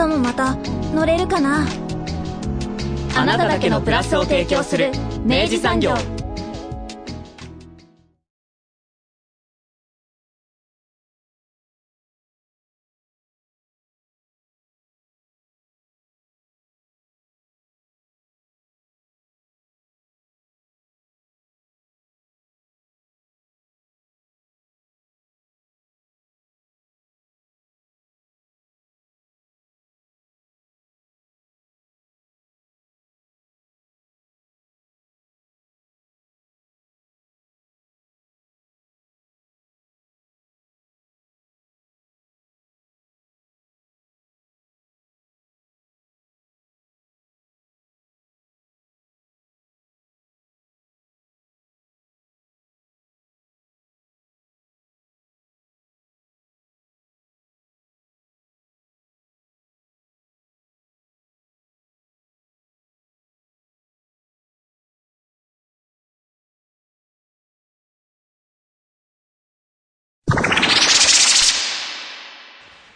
明日もまた乗れるかな？あなただけのプラスを提供する明治産業。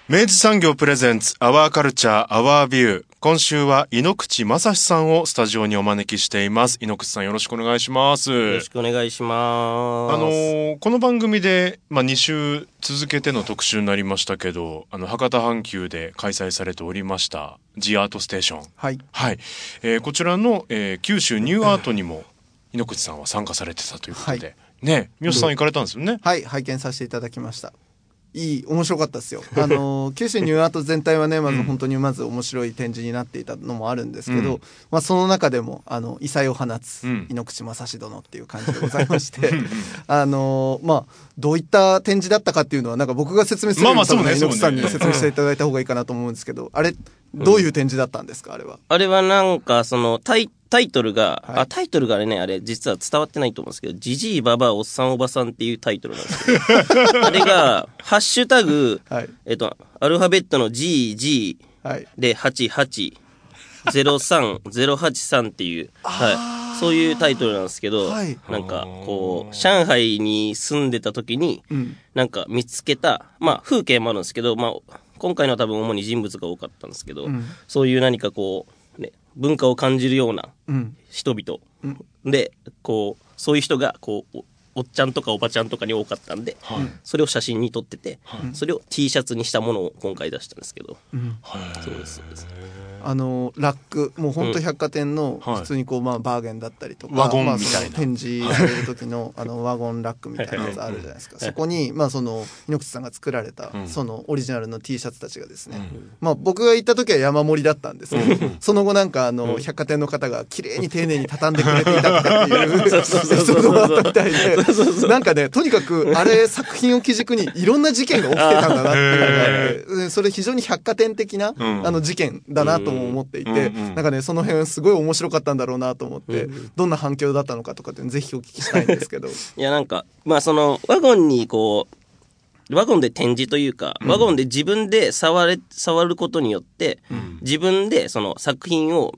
明治産業プレゼンツアワーカルチャーアワービュー今週は井ノ口正史さんをスタジオにお招きしています。井ノ口さんよろしくお願いします。よろしくお願いします。あのーこの番組で、まあ、2週続けての特集になりましたけどあの博多阪急で開催されておりました「ジアートステーション」はい。はい、えーこちらの、えー九州ニューアートにも井ノ口さんは参加されてたということで、はね三好さん行かれたんですよね、はい、拝見させていただきました。いい、面白かったですよ。あの、九州ニューアート全体はね、まず本当にまず面白い展示になっていたのもあるんですけど、うん。まあその中でも、あの、異彩を放つうん、井ノ口正史殿っていう感じでございまして、あの、まあどういった展示だったかっていうのは、なんか僕が説明するよりまあまあそうね井ノ口さんに説明していただいた方がいいかなと思うんですけど、あれ、どういう展示だったんですか、あれは？あれはなんか、その、タイ、タイトルが、はいあ、タイトルがあれね、あれ、実は伝わってないと思うんですけど、ジジイババアおっさんおばさんっていうタイトルなんですけど、あれが、ハッシュタグ、はい。えっと、アルファベットの GG はい。で88、03、083っていう、はい。そういうタイトルなんですけど、はいなんか、こう、上海に住んでた時に、うん。なんか見つけた、まあ風景もあるんですけど、まあ今回のは多分主に人物が多かったんですけど、うんそういう何かこう、ね、文化を感じるようなうん。人々で、こう、そういう人が、こう、おおっちゃんとかおばちゃんとかに多かったんで、それを写真に撮ってて、それを T シャツにしたものを今回出したんですけど、そうです、そうです。あのラックもう本当百貨店のはい。普通にこうまあバーゲンだったりとか、ワゴンまあみたいな。展示される時の あのワゴンラックみたいなやつあるじゃないですか。そこにまあその猪口さんが作られたうん。そのオリジナルの T シャツたちがですね、まあ僕が行った時は山盛りだったんですけどその後なんかあの百貨店の方が綺麗に丁寧に畳んでくれていたっていうエピソードがあったみたいでなんかねとにかくあれ作品を基軸にいろんな事件が起きてたんだなって それ非常に百貨店的な、ん。あの事件だなとも思っていて、なんかねその辺すごい面白かったんだろうなと思って、どんな反響だったのかとかってぜひお聞きしたいんですけど。いや、なんか、まあその、ワゴンにこう、ワゴンで展示というか、ワゴンで自分で触れ、触ることによって、自分でその作品を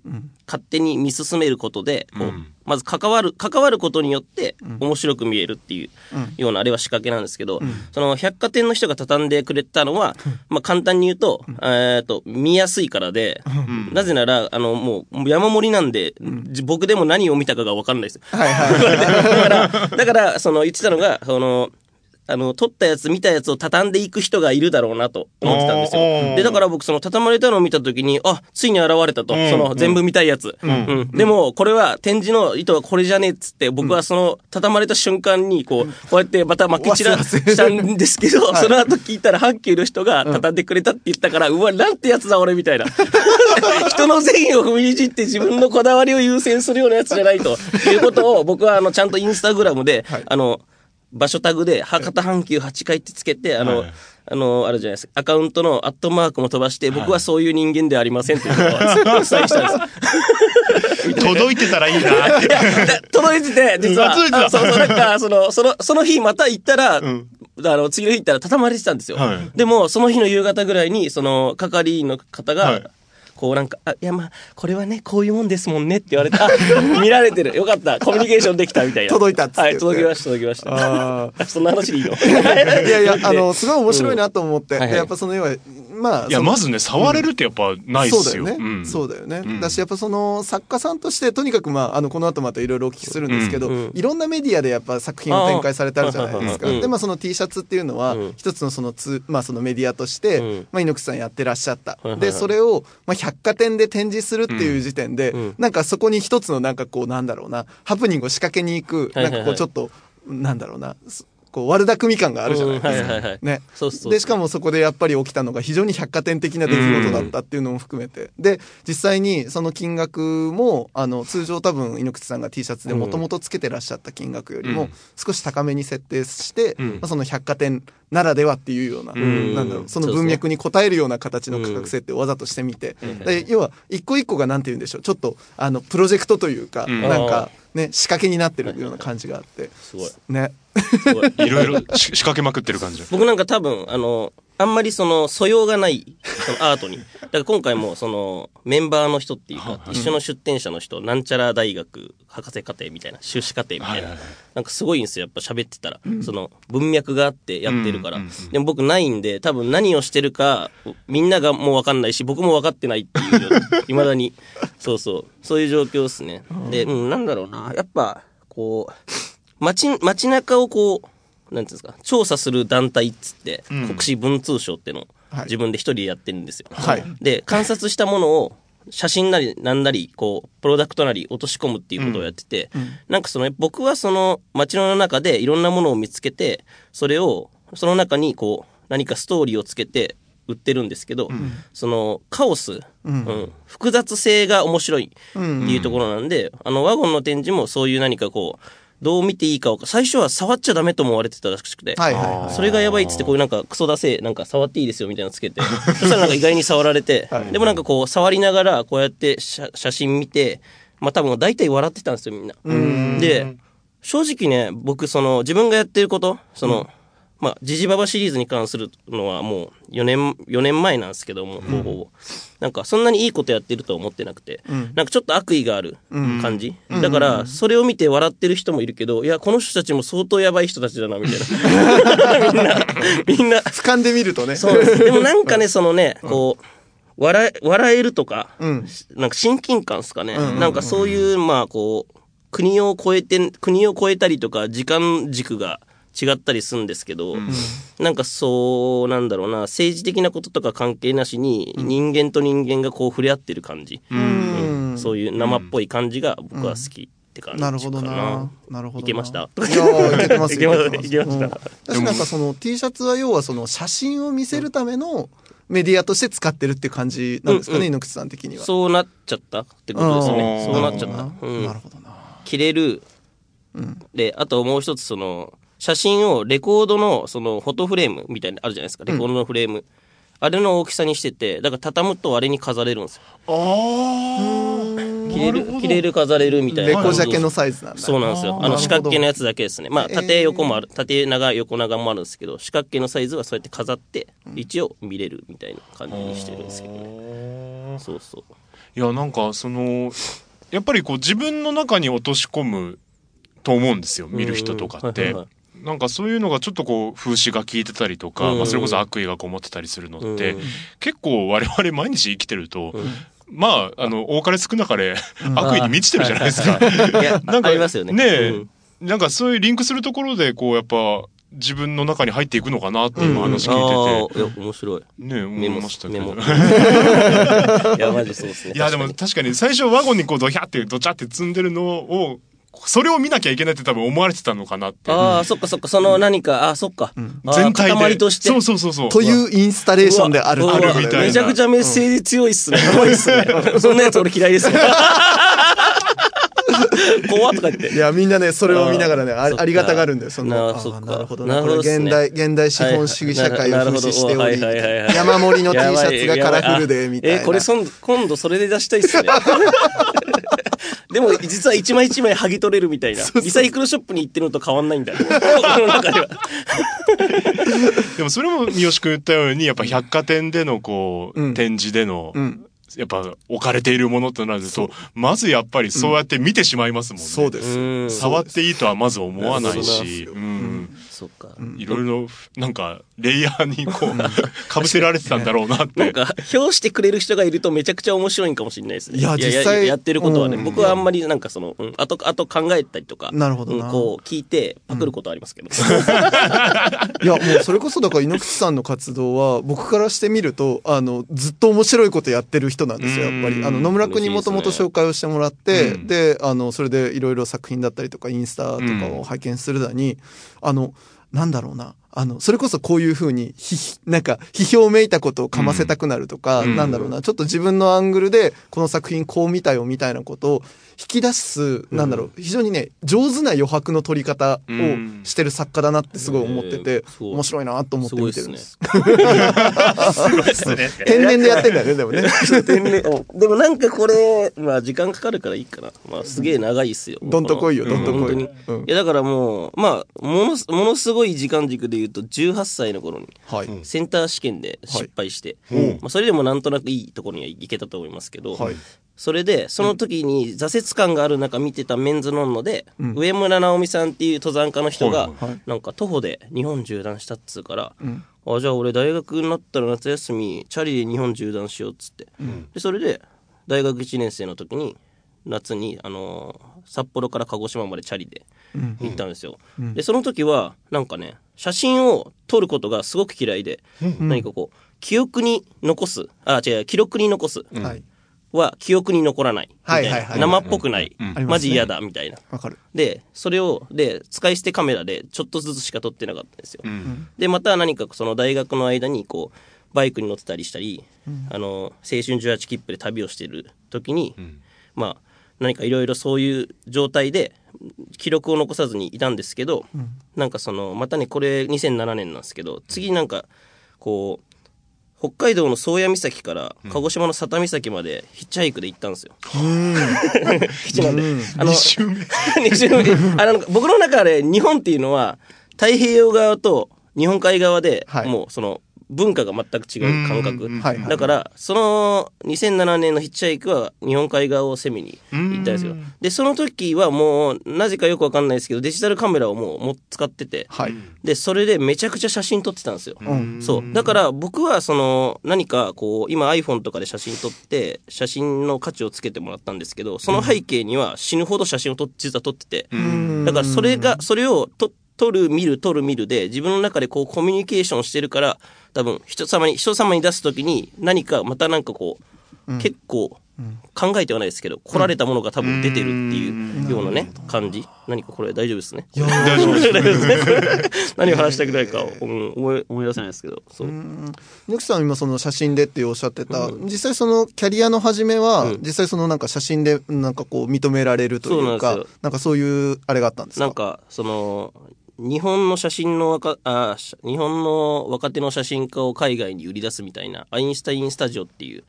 勝手に見進めることで、こううんまず関わる、関わることによって面白く見えるっていううん。ようなあれは仕掛けなんですけど、その百貨店の人が畳んでくれたのは、まあ簡単に言うと、えっと、見やすいからで、なぜなら、あの、もう山盛りなんで、じ僕でも何を見たかがわかんないです。はいはい。だから、だから、その言ってたのが、その、あの、撮ったやつ、見たやつを畳んでいく人がいるだろうなと思ってたんですよ。で、だから僕、その畳まれたのを見たときに、あ、ついに現れたと。うんその、全部見たいやつ。うん。でも、これは、展示の意図はこれじゃねえっつって、僕はその、畳まれた瞬間に、こう、こうやってまた巻き散らしたんですけど、その後聞いたら、阪急の人が畳んでくれたって言ったから、うわ、なんてやつだ俺みたいな。人の善意を踏みにじって自分のこだわりを優先するようなやつじゃないということを僕はあのちゃんとインスタグラムで、あの場所タグで、博多阪急8階ってつけて、あの、はいあの、あるじゃないですか。アカウントのアットマークも飛ばして、僕はそういう人間ではありませんっていうのをお伝えしたんです。届いてたらいいなって。で届いてて、実は。あ届いてたあそうそう、なんか、その、その、その日また行ったら、んあの、次の日行ったら畳まれてたんですよ。はいでも、その日の夕方ぐらいに、その、係員の方が、はいこうなんか、あ、いやまあ、これはね、こういうもんですもんねって言われて、あ、見られてる。よかった。コミュニケーションできたみたいな。届いたっつってはい、届きました、届きました。あそんな話でいいの？いやいや、あの、すごい面白いなと思って。うん。はいはい。でやっぱその要は、まあ、いや、まずね、触れるってやっぱないっすよ。そうだよね、うん。そうだよね、ん。だしやっぱその作家さんとしてとにかくまああのこの後またいろいろお聞きするんですけど、うん。いろんなメディアでやっぱ作品を展開されてあるじゃないですか、でまあその T シャツっていうのはうん。一つのそのつ、まあ、そのメディアとして、うん。まあ、猪口さんやってらっしゃった、でそれを、まあ、百貨店で展示するっていう時点で、うん。なんかそこに一つのなんかこうなんだろうなハプニングを仕掛けに行く、はいはいはい。なんかこうちょっとなんだろうなすこう悪巧み感があるじゃないですか、うんはいはいはい。ね。そうそうでしかもそこでやっぱり起きたのが非常に百貨店的な出来事だったっていうのも含めて、で実際にその金額もあの通常多分猪口さんが T シャツでもともとつけてらっしゃった金額よりもうん。少し高めに設定して、うん。まあ、その百貨店ならではっていうような、ん。なんだろうその文脈に応えるような形の価格設定をわざとしてみて、うんで要は一個一個がなんて言うんでしょう。ちょっとあのプロジェクトというか、うん。なんかね仕掛けになってるような感じがあって、すごい。ねい。いろいろし仕掛けまくってる感じ。僕なんか多分、あの、あんまりその素養がない、そのアートに。だから今回もそのメンバーの人っていうか、一緒の出展者の人、なんちゃら大学博士課程みたいな、修士課程みたいな。なんかすごいんですよ、やっぱ喋ってたら。その文脈があってやってるから。でも僕ないんで、多分何をしてるか、みんながもうわかんないし、僕もわかってないっていう、未だに。そうそう。そういう状況ですね。で、うん、なんだろうな。やっぱ、こう、街、街中をこう、なんていうんですか、調査する団体っつって、ん。国試文通省ってのをはい。自分で一人でやってるんですよ。はい。で、観察したものを、写真なりなんなり、こう、プロダクトなり落とし込むっていうことをやってて、なんかその、僕はその街の中でいろんなものを見つけて、それを、その中にこう、何かストーリーをつけて売ってるんですけど、その、カオス、うん。複雑性が面白いっていうところなんで、あの、ワゴンの展示もそういう何かこう、どう見ていいかを、最初は触っちゃダメと思われてたらしくて、はいはいはい。それがやばいっつって、こういうなんかクソだせ、なんか触っていいですよみたいなのつけて、そしたらなんか意外に触られて、でもなんかこう触りながらこうやって写写真見て、まあ多分大体笑ってたんですよみんな。で、正直ね、僕その自分がやってること、その、まあ、ジジババシリーズに関するのはもう4年、4年前なんですけども、ほぼほぼ。なんかそんなにいいことやってるとは思ってなくて、なんかちょっと悪意がある感じ。だから、それを見て笑ってる人もいるけど、いや、この人たちも相当やばい人たちだな、みたいな。みんな、みんな、俯瞰で見るとね。そうです。でもなんかね、そのね、こう、笑え、笑えるとか、ん。なんか親近感ですかね。なんかそういう、まあこう、国を超えて、国を超えたりとか、時間軸が違ったりするんですけど、なんかそう、なんだろうな、政治的なこととか関係なしに、人間と人間がこう触れ合ってる感じ。うんそういう生っぽい感じが僕は好きって感じかな。なるほどな。なるほどな。いけました？いやーいけてますいけまよ いけましたうん私なんかその T シャツは要はその写真を見せるためのメディアとして使ってるって感じなんですかね、うんうん猪口さん的には。そうなっちゃったってことですね。うんそうなっちゃった。なるほどな。切れる。で、あともう一つその、写真をレコードのそのフォトフレームみたいなのあるじゃないですか。レコードのフレーム。あれの大きさにしてて、だから畳むとあれに飾れるんですよ。切れる、切れる飾れるみたいなレ。コジャケのサイズなんだ。そうなんですよ。あの四角形のやつだけですね。まあえー縦横もある、縦長横長もあるんですけど、四角形のサイズはそうやって飾って、一応見れるみたいな感じにしてるんですけどね。そうそう。いや、なんか、その、やっぱりこう自分の中に落とし込むと思うんですよ、見る人とかってうんうんはいはいは。なんかそういうのがちょっとこう風刺が効いてたりとか、うんまあそれこそ悪意がこもってたりするのって、うん結構我々毎日生きてると、まあ、あの、多かれ少なかれ悪意に満ちてるじゃないですか。なんかありますよね。ねえうんなんかそういうリンクするところで、こうやっぱ自分の中に入っていくのかなって今話聞いてて、いや、面白い。ね思いましたけど。いや、マジそうですね。いやでも確か確かに最初ワゴンにこうドヒャってドチャって積んでるのをそれを見なきゃいけないって多分思われてたのかなって。にああ、そっかそっか、その何か、あそっか。全体で。塊として。そうそうそうそう。というインスタレーションである。みたいな。めちゃくちゃメッセージ強いっすね。怖いっすね。そんなやつ俺嫌いですよ。怖っとか言って。いや、みんなね、それを見ながらね、あありがたがるんだよ。その、あなるほどなな。これ現代、現代資本主義社会を風刺しており、山盛りの T シャツがカラフルで、みたいな。えーこれそん今度それで出したいっすね。でも実は一枚一枚剥ぎ取れるみたいな。リサイクルショップに行ってるのと変わんないんだよ。僕の中では。でもそれも三好君言ったように、やっぱ百貨店でのこう、うん展示での、うん。やっぱ置かれているものとなると、まずやっぱりそうやって見てしまいますもんね。そうです。うん。触っていいとはまず思わないそうなんそっか。いろいろ、なんか、レイヤーにこう、かぶせられてたんだろうなって。なんか、表してくれる人がいるとめちゃくちゃ面白いんかもしれないですね。いや実際やってることはね、うん僕はあんまりなんかその、うん、あと、あと考えたりとか、なるほどなうんこう聞いてパクることはありますけど。いや、もうそれこそだから猪口さんの活動は、僕からしてみると、あの、ずっと面白いことやってる人なんですよ、やっぱり。うんあの、野村君にもともと紹介をしてもらって、うんで、あの、それでいろいろ作品だったりとか、インスタとかを拝見するだに、あの、なんだろうな。あの、それこそこういうふうに、ひ、なんか、批評めいたことをかませたくなるとか、うんなんだろうな、ちょっと自分のアングルで、この作品こう見たよみたいなことを引き出す、なんだろう、非常にね、上手な余白の取り方をしてる作家だなってすごい思ってて、面白いなと思って見てるんです。そうですね。天然でやってんだよね、でもね。天然うんでもなんかこれ、まあ時間かかるからいいかな。まあすげえ長いっすよ。どんと来いようんどんと来いいやだからもう、まあ、ものす、ものすごい時間軸で言うと、18歳の頃に、はい。センター試験で失敗して、うんまあ、それでもなんとなくいいところには行けたと思いますけど、はいそれで、その時に挫折感がある中見てたメンズノンノで、ん。上村直美さんっていう登山家の人が、はいはいなんか徒歩で日本縦断したっつうから、ん。あ、じゃあ俺大学になったら夏休み、チャリで日本縦断しようっつって。で、それで、大学1年生の時に、夏に、あのー札幌から鹿児島までチャリで行ったんですよ。で、その時は、なんかね、写真を撮ることがすごく嫌いで、何かこう、記憶に残す、あ、違う、記録に残す。はい。は記憶に残らない。みたいな。はいはいはい生っぽくない。マジ嫌だ、みたいな。わかる。で、それを、で、使い捨てカメラでちょっとずつしか撮ってなかったんですよ。うん。で、また何かその大学の間に、こう、バイクに乗ってたりしたり、あの、青春18切符で旅をしてる時に、まあ、何かいろいろそういう状態で、記録を残さずにいたんですけど、なんかその、またね、これ2007年なんですけど、次なんか、こう、北海道の宗谷岬から鹿児島の佐多岬までヒッチハイクで行ったんですよ。基地まで。あの、二周目。あの、僕の中で日本っていうのは、太平洋側と日本海側で、はいもうその、文化が全く違う感覚うん。はいはいだから、その2007年のヒッチハイクは日本海側を攻めに行ったんですよ。で、その時はもう、なぜかよくわかんないですけど、デジタルカメラをもうもう使ってて、はい。で、それでめちゃくちゃ写真撮ってたんですよ。うん。そう。だから僕はその何かこう今 iPhone とかで写真撮って写真の価値をつけてもらったんですけど、その背景には死ぬほど写真を撮っ実は撮ってて、だからそれが、それをと撮る見る撮る見るで自分の中でこうコミュニケーションしてるから多分人様に人様に出すときに何かまたなんかこう、結構考えてはないですけど、来られたものが多分出てるっていうようなね、感じ。何かこれ大丈夫ですね？大丈夫です。大丈夫ですね。何を話したくないか思い思い出せないですけど。そう。ぬくさん今その写真でっておっしゃってた、実際そのキャリアの始めは、うん実際そのなんか写真でなんかこう認められるというか、なんなんかそういうあれがあったんですか？なんか、その、日本の写真の若、あし日本の若手の写真家を海外に売り出すみたいな、アインシュタインスタジオっていう、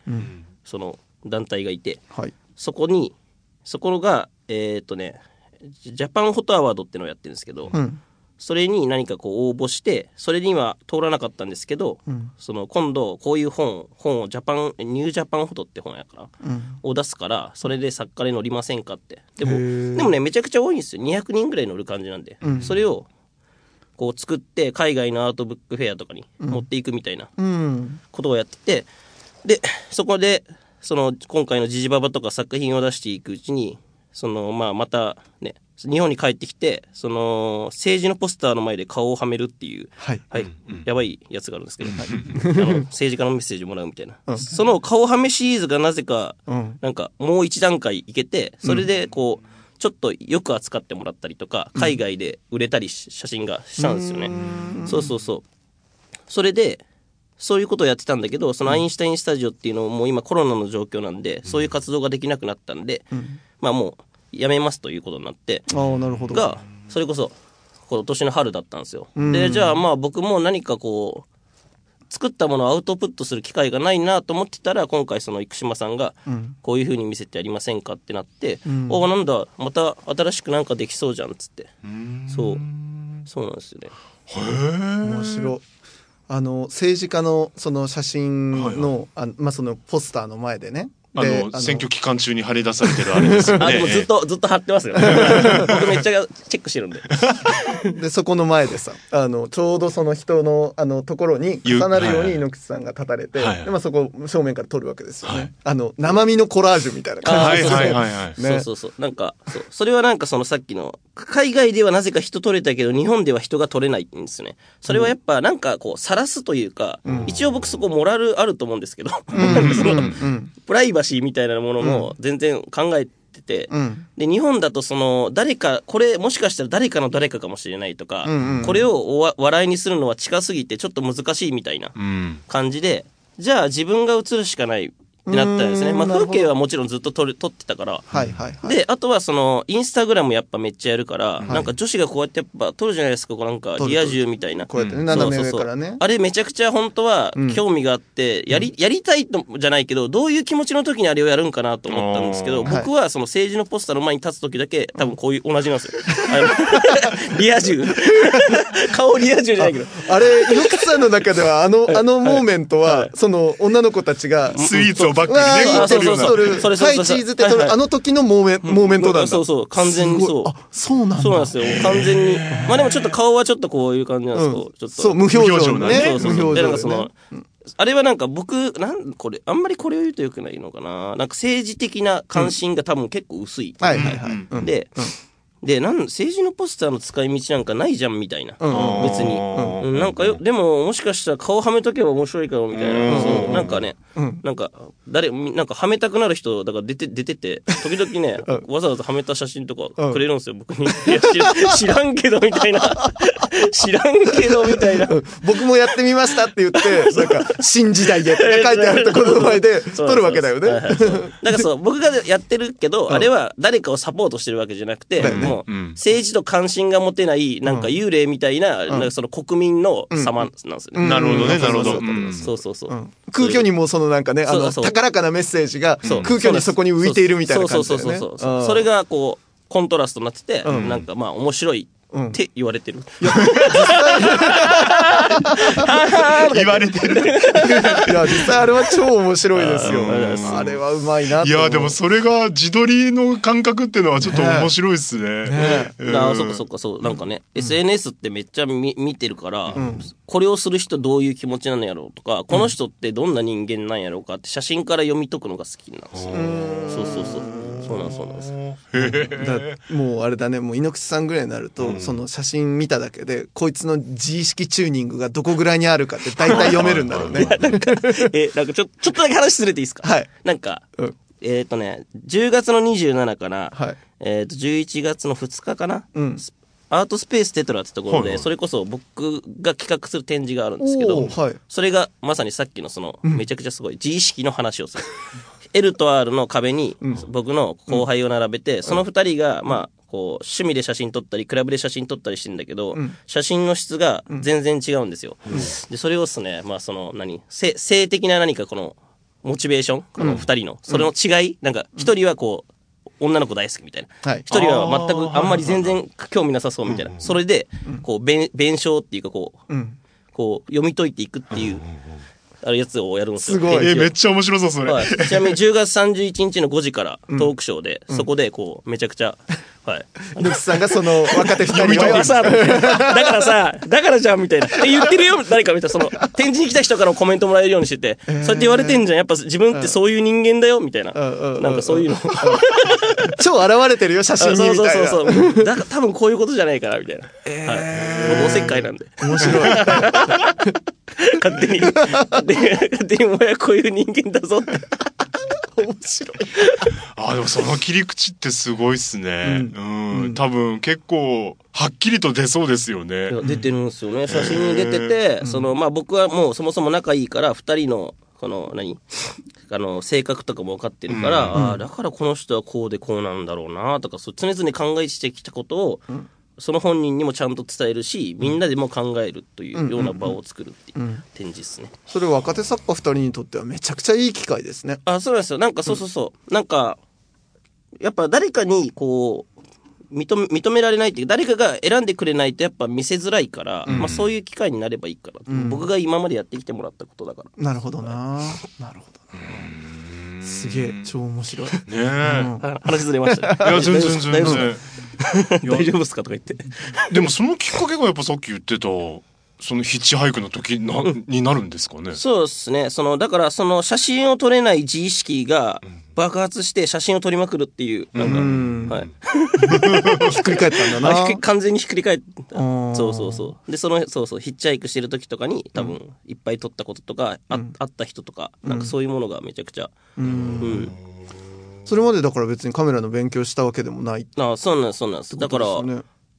その団体がいて、はい。そこに、そこが、えーっとね、 Japan Photo Award っていうのをやってるんですけど、うん。それに何かこう応募して、それには通らなかったんですけど、んその今度こういう本、本をジャパン、 New Japan Photo って本やから、うん。を出すから、それで作家で乗りませんかって。でも、でもね、めちゃくちゃ多いんですよ。200人ぐらい乗る感じなんで。うんそれを、こう作って、海外のアートブックフェアとかに持っていくみたいなうん。ことをやってて、で、そこで、その、今回のジジババとか作品を出していくうちに、その、まあ、またね、日本に帰ってきて、その、政治のポスターの前で顔をはめるっていう、はい。はい、やばいやつがあるんですけど、はいあの政治家のメッセージもらうみたいな。その顔はめシリーズがなぜか、うん。なんかもう一段階いけて、それでこう、ちょっとよく扱ってもらったりとか、海外で売れたりし写真がしたんですよね。そうそうそう。それで、そういうことをやってたんだけど、そのアインシュタインスタジオっていうのももう今コロナの状況なんで、そういう活動ができなくなったんで、まあもう辞めますということになって、ああ、なるほど。が、それこそ、今年の春だったんですよ。うんで、じゃあまあ僕も何かこう、作ったものをアウトプットする機会がないなと思ってたら、今回その生島さんが、うん。こういう風に見せてやりませんかってなって、うんおなんだ、また新しくなんかできそうじゃんっつって。そう。そうなんですよね。面白い。あの、政治家のその写真の、あまあ、そのポスターの前でね。あでの、選挙期間中に張り出されてるあれですよね。あ、でもずっと、ずっと貼ってますよ。僕めっちゃチェックしてるんで。で、そこの前でさ、あの、ちょうどその人の、あの、ところに重なるようはいに猪口さんが立たれて、はいで、まあ、そこ正面から撮るわけですよね。はいあの、生身のコラージュみたいな感はいじですよはいはいはい。ねそうそうそう。なんか、そう。それはなんかそのさっきの、海外ではなぜか人取れたけど、日本では人が取れないんですよね。それはやっぱなんかこう、晒すというか、一応僕そこモラルあると思うんですけど、うん。プライバシーみたいなものも全然考えてて、うん。で、日本だとその、誰か、これ、もしかしたら誰かの誰かかもしれないとか、うんうんこれをおわ笑いにするのは近すぎてちょっと難しいみたいなうん。感じで、じゃあ自分が映るしかないってなったんですね。まあ風景はもちろんずっと撮る撮ってたから、はいはいはい。で、あとはその、インスタグラムやっぱめっちゃやるから、いなんか女子がこうやってやっぱ撮るじゃないですか、こうなんかリア充みたいな。こうやってね、うん斜めそうそうそう上からね。あれめちゃくちゃ本当はうん興味があって、やり、やりたいとじゃないけど、どういう気持ちの時にあれをやるんかなと思ったんですけど、僕はその政治のポスターの前に立つ時だけ、多分こういう同じなんですよ。あの リア充。顔リア充じゃないけど。あれ、猪口さんの中では、あの、あのモーメントは、その、女の子たちが、スイーツをバックうわーにね、うな。そうそう撮るそれそれそれはい、チーズってあの時のモーメンモーメントなんだ。そうそう完全にそうあ、そうなんだ。そうなんですよ。完全に。まあでもちょっと顔はちょっとこういう感じなんですけど、うんちょっと。そう、無表情のね。そうそうそう。無表で、なんかその情でね。、あれはなんか僕、なん、これ、あんまりこれを言うとよくないのかな。なんか政治的な関心が多分結構薄い。はいはいはい。うんで、で、なん、政治のポスターの使い道なんかないじゃんみたいな。うん別に。うん、なんかよ、でも、もしかしたら顔はめとけば面白いかもみたいな。そう、なんかね、うんなんか、誰、みなんかはめたくなる人、だから出て、出てて、時々ね、わざわざはめた写真とかくれるんですよ、僕に。いや知ら知らんけど、みたいな。知らんけど、みたいな。僕もやってみましたって言って、なんか、新時代へって書いてあるところの前で 撮るわけだよね。だからそう、僕がやってるけど、あれは誰かをサポートしてるわけじゃなくて、もう、うん。政治と関心が持てない、なんか幽霊みたいな、なんかその国民の様なんですよね。なるほどね、うんなるほど。そうそうう。ん。そう空虚にもそのなんかね、あの、高らかなメッセージが空虚にそこに浮いているみたいな感じだよね。そうそうそうそうう。んそれがこう、コントラストになってて、うん。なんかまあ面白いって言われてる。言われてる。いや、実際あれは超面白いですようん。あれはうまいなと思う。いや、でもそれが自撮りの感覚っていうのはちょっと面白いっすね。ねうんああ、そっかそっか、そう。なんかね、SNS ってめっちゃ見見てるから、これをする人どういう気持ちなんやろうとか、この人ってどんな人間なんやろうかって写真から読み解くのが好きなんですよ。そうそうそう。そうなんそうなんです。だもうあれだねもう猪口さんぐらいになると、その写真見ただけでこいつの自意識チューニングがどこぐらいにあるかって大体読めるんだろうね。え、なんかちょ、ちょっとだけ話すれていいですか？はい。なんか、うん。えっ、とね、10月の27から、はい。えっ、と、11月の2日かな、うん。アートスペーステトラってところで、はいはい。それこそ僕が企画する展示があるんですけど、はい。それがまさにさっきのその、めちゃくちゃすごい自意識の話をする。L と R の壁に僕の後輩を並べて、その二人が、まあ、こう、趣味で写真撮ったり、クラブで写真撮ったりしてんだけど、写真の質が全然違うんですよ。で、それをですね、まあその、何、性性的な何かこの、モチベーションこの二人の、それの違いなんか、一人はこう、女の子大好きみたいな。はい。一人は全くあんまり全然興味なさそうみたいな。それで、こう、弁、弁証っていうかこう、うん。こう、読み解いていくっていう、あるやつをやるんですよ。すごい。え、展示をめっちゃ面白そう、それ。はい、ちなみに10月31日の5時からトークショーで、そこでこう、めちゃくちゃ、はい。猪口さんがその 若手二人をさ、だからさ、だからじゃんみたいな。って言ってるよ、誰かみたいな。その、展示に来た人からもコメントもらえるようにしてて、そうやって言われてんじゃん。やっぱ自分ってそういう人間だよ、みたいな。なんかそういうの。超現れてるよ写真そうそうにみたいな。そうそう。だから多分こういうことじゃないかな、みたいな。はい。僕おせっかいなんで。面白い。勝手に、勝手に、勝手にお前はこういう人間だぞって。面白い。あ、でもその切り口ってすごいっすね。うん。多分結構、はっきりと出そうですよね。出てるんですよね。写真に出てて、その、まあ僕はもうそもそも仲いいから、二人の、この、何？あの、性格とかも分かってるから、ああ、だからこの人はこうでこうなんだろうなとか、そう常々考えしてきたことを、その本人にもちゃんと伝えるし、みんなでも考えるというような場を作るっていう展示ですね。それ若手作家二人にとってはめちゃくちゃいい機会ですね。あ、そうなんですよ。なんかそうそうそう。なんか、やっぱ誰かにこう、認め、認められないっていう誰かが選んでくれないとやっぱ見せづらいから、まあそういう機会になればいいから、僕が今までやってきてもらったことだから。なるほどな。なるほどな。すげえ、超面白い。ねえ。あ話ずれました。いや、全然全大丈夫然で。すか大丈夫ですか？とか言って。でもそのきっかけがやっぱさっき言ってた、そのヒッチハイクの時な、になるんですかね？そうですね。その、だからその写真を撮れない自意識が爆発して写真を撮りまくるっていう、なんか、はい。ひっくり返ったんだあな。完全にひっくり返った。んそうそうそう。でそのそうそうヒッチハイクしてる時とかに多分いっぱい撮ったこととか、あ会った人とかなんかそういうものがめちゃくちゃうん、それまでだから別にカメラの勉強したわけでもないってあそうなんですそうなんです。だから